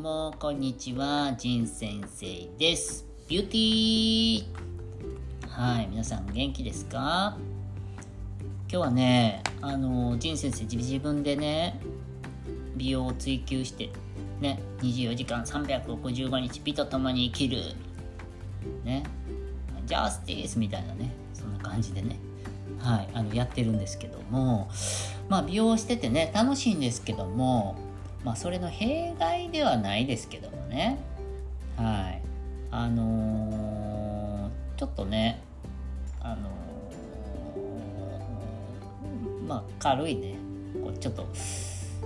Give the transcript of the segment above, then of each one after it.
もこんにちは、ジン先生です。ビューティー。はい、皆さん元気ですか？今日はね、あの、ジン先生自分でね、美容を追求して、ね、24時間365日美と共に生きる、ね、ジャスティスみたいなね、そんな感じでね、はい、あのやってるんですけども、まあ美容しててね、楽しいんですけども、まあそれの弊害ではないですけどもね。はい。あのーちょっとねあのーまあ軽いね。こうちょっと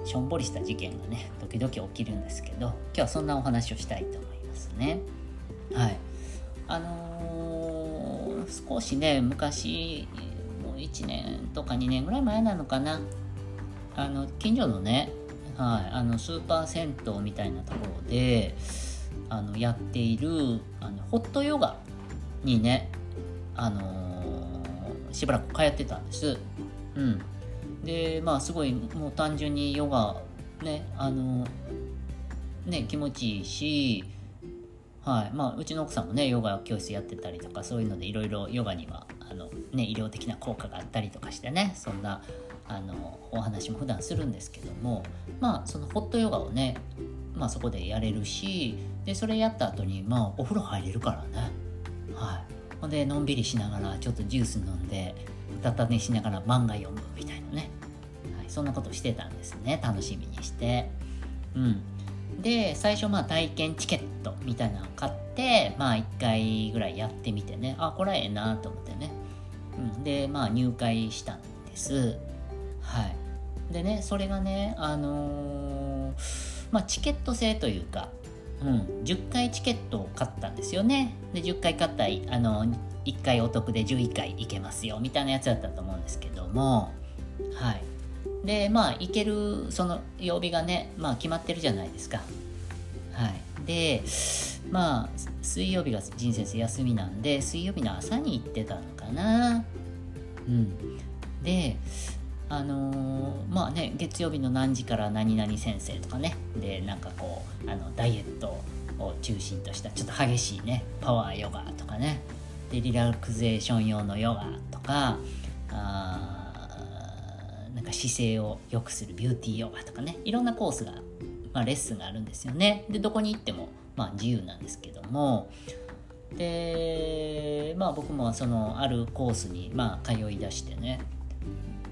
しょんぼりした事件がね時々起きるんですけど今日はそんなお話をしたいと思いますね。はい。あのー少しね昔もう1年とか2年ぐらい前なのかな。あの近所のねはい、あのスーパー銭湯みたいなところであのやっているあのホットヨガにね、あのーしばらく通ってたんです。うん、でまあすごいもう単純にヨガねあのね気持ちいいし、はい。まあ、うちの奥さんもねヨガ教室やってたりとかそういうのでいろいろヨガにはあの、ね、医療的な効果があったりとかしてねそんなあのお話も普段するんですけどもまあそのホットヨガをね、まあ、そこでやれるしでそれやった後にまあお風呂入れるからね。はい。ほんでのんびりしながらちょっとジュース飲んでうたた寝しながら漫画読むみたいなね、はい、そんなことしてたんですね。楽しみにして。うん。で最初まあ体験チケットみたいなのを買ってまあ1回ぐらいやってみてね。あこれはええなと思ってね、うん、でまあ入会したんです。はい。でねそれがねあのーまあチケット制というか、うん、10回チケットを買ったんですよね。で10回買ったらあの1回お得で11回行けますよみたいなやつだったと思うんですけども。はい。でまあ行けるその曜日がねまあ決まってるじゃないですか。はい。でまあ水曜日が仁先生休みなんで水曜日の朝に行ってたのかな。うん。であのーまあね月曜日の何時から何々先生とかね。でなんかこうあのダイエットを中心としたちょっと激しいねパワーヨガとかね。でリラクゼーション用のヨガとかあーなんか姿勢を良くするビューティーヨガとかねいろんなコースが、まあ、レッスンがあるんですよね。でどこに行っても、まあ、自由なんですけども。でまあ僕もそのあるコースにまあ通い出してね。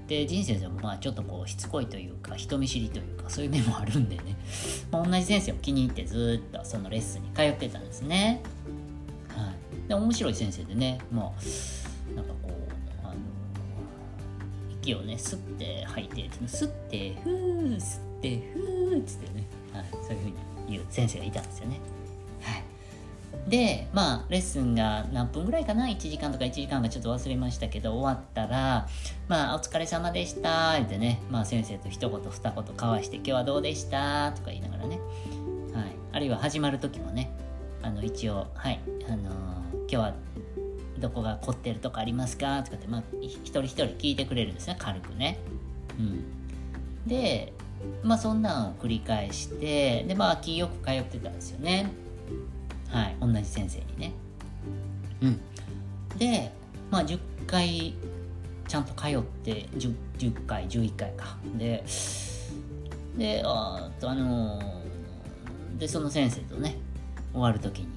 で仁先生もまあちょっとこうしつこいというか人見知りというかそういう面もあるんでね、まあ、同じ先生を気に入ってずっとそのレッスンに通ってたんですね。はい、で面白い先生でねもう息をね吸って吐いて吸ってふー吸ってふーっつってね、はい、そういうふうに言う先生がいたんですよね。はいでまあレッスンが何分ぐらいかな1時間とか1時間かちょっと忘れましたけど終わったら「まあお疲れ様でした」ってね、まあ、先生と一言二言交わして「今日はどうでした?」とか言いながらね、はい、あるいは始まる時もねあの一応「はい、あのー今日はどこが凝ってるとかありますか?」とかって、まあ、一人一人聞いてくれるんですね軽くね。うん、でまあそんなんを繰り返してでまあ気よく通ってたんですよね。はい、同じ先生にね。うん。で、まあ、10回ちゃんと通って 10, 10回11回か。で、で、あとあのーで、その先生とね、終わる時に。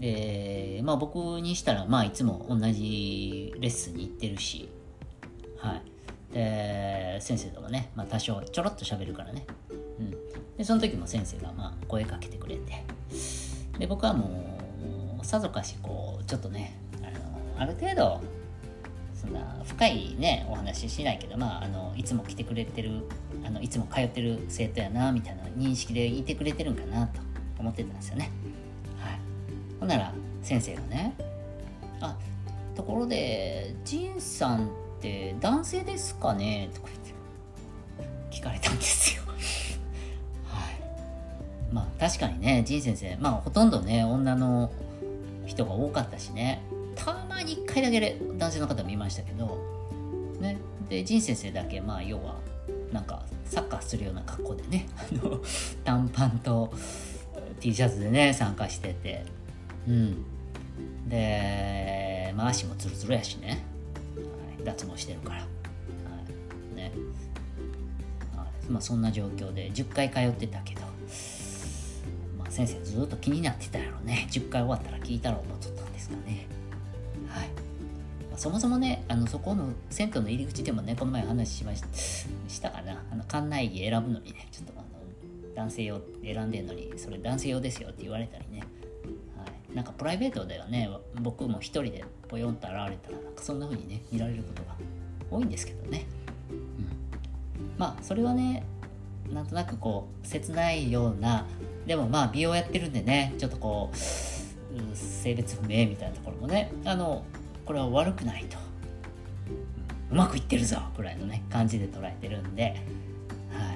で、まあ僕にしたら、まあいつも同じレッスンに行ってるし、はい。で、先生ともね、まあ多少ちょろっと喋るからね。うん。で、その時も先生がまあ声かけてくれて、で僕はもうさぞかしこうちょっとねあのある程度そんな深いねお話ししないけどまああのいつも来てくれてるあのいつも通ってる生徒やなみたいな認識でいてくれてるんかなと思ってたんですよね。ほんなら先生がね「あところで仁さんって男性ですかね?」とか言って聞かれたんですよ。はいまあ確かにね、仁先生、まあほとんどね、女の人が多かったしね、たまに1回だけ男性の方もいましたけど、ね、で、仁先生だけ、まあ要は、なんかサッカーするような格好でね、あの短パンと、T シャツでね参加しててうん。で、まあ、足もツルツルやしね、はい、脱毛してるから、はい。ね。はい。まあ、そんな状況で10回通ってたけど、まあ、先生ずっと気になってたやろね。10回終わったら聞いたら思っとったんですかね。はい、まあ、そもそもねあのそこの銭湯の入り口でもねこの前話しましたしたかな。あの館内着選ぶのにねちょっとあの男性用選んでんのにそれ男性用ですよって言われたりね、なんかプライベートではね。僕も一人でポヨンと現れたらなんかそんな風にね見られることが多いんですけどね、うん、まあそれはねなんとなくこう切ないようなでもまあ美容やってるんでねちょっとこう性別不明みたいなところもねあのこれは悪くないと。うまくいってるぞぐらいのね感じで捉えてるんで。は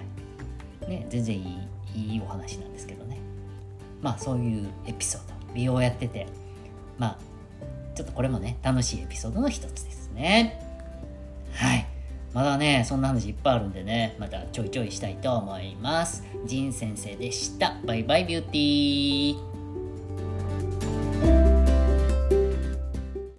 い。ね全然いいいいお話なんですけどね。まあそういうエピソード。美容やってて。まあちょっとこれもね楽しいエピソードの一つですね。はい。まだねそんな話いっぱいあるんでねまたちょいちょいしたいと思います。ジン先生でした。バイバイビューティー。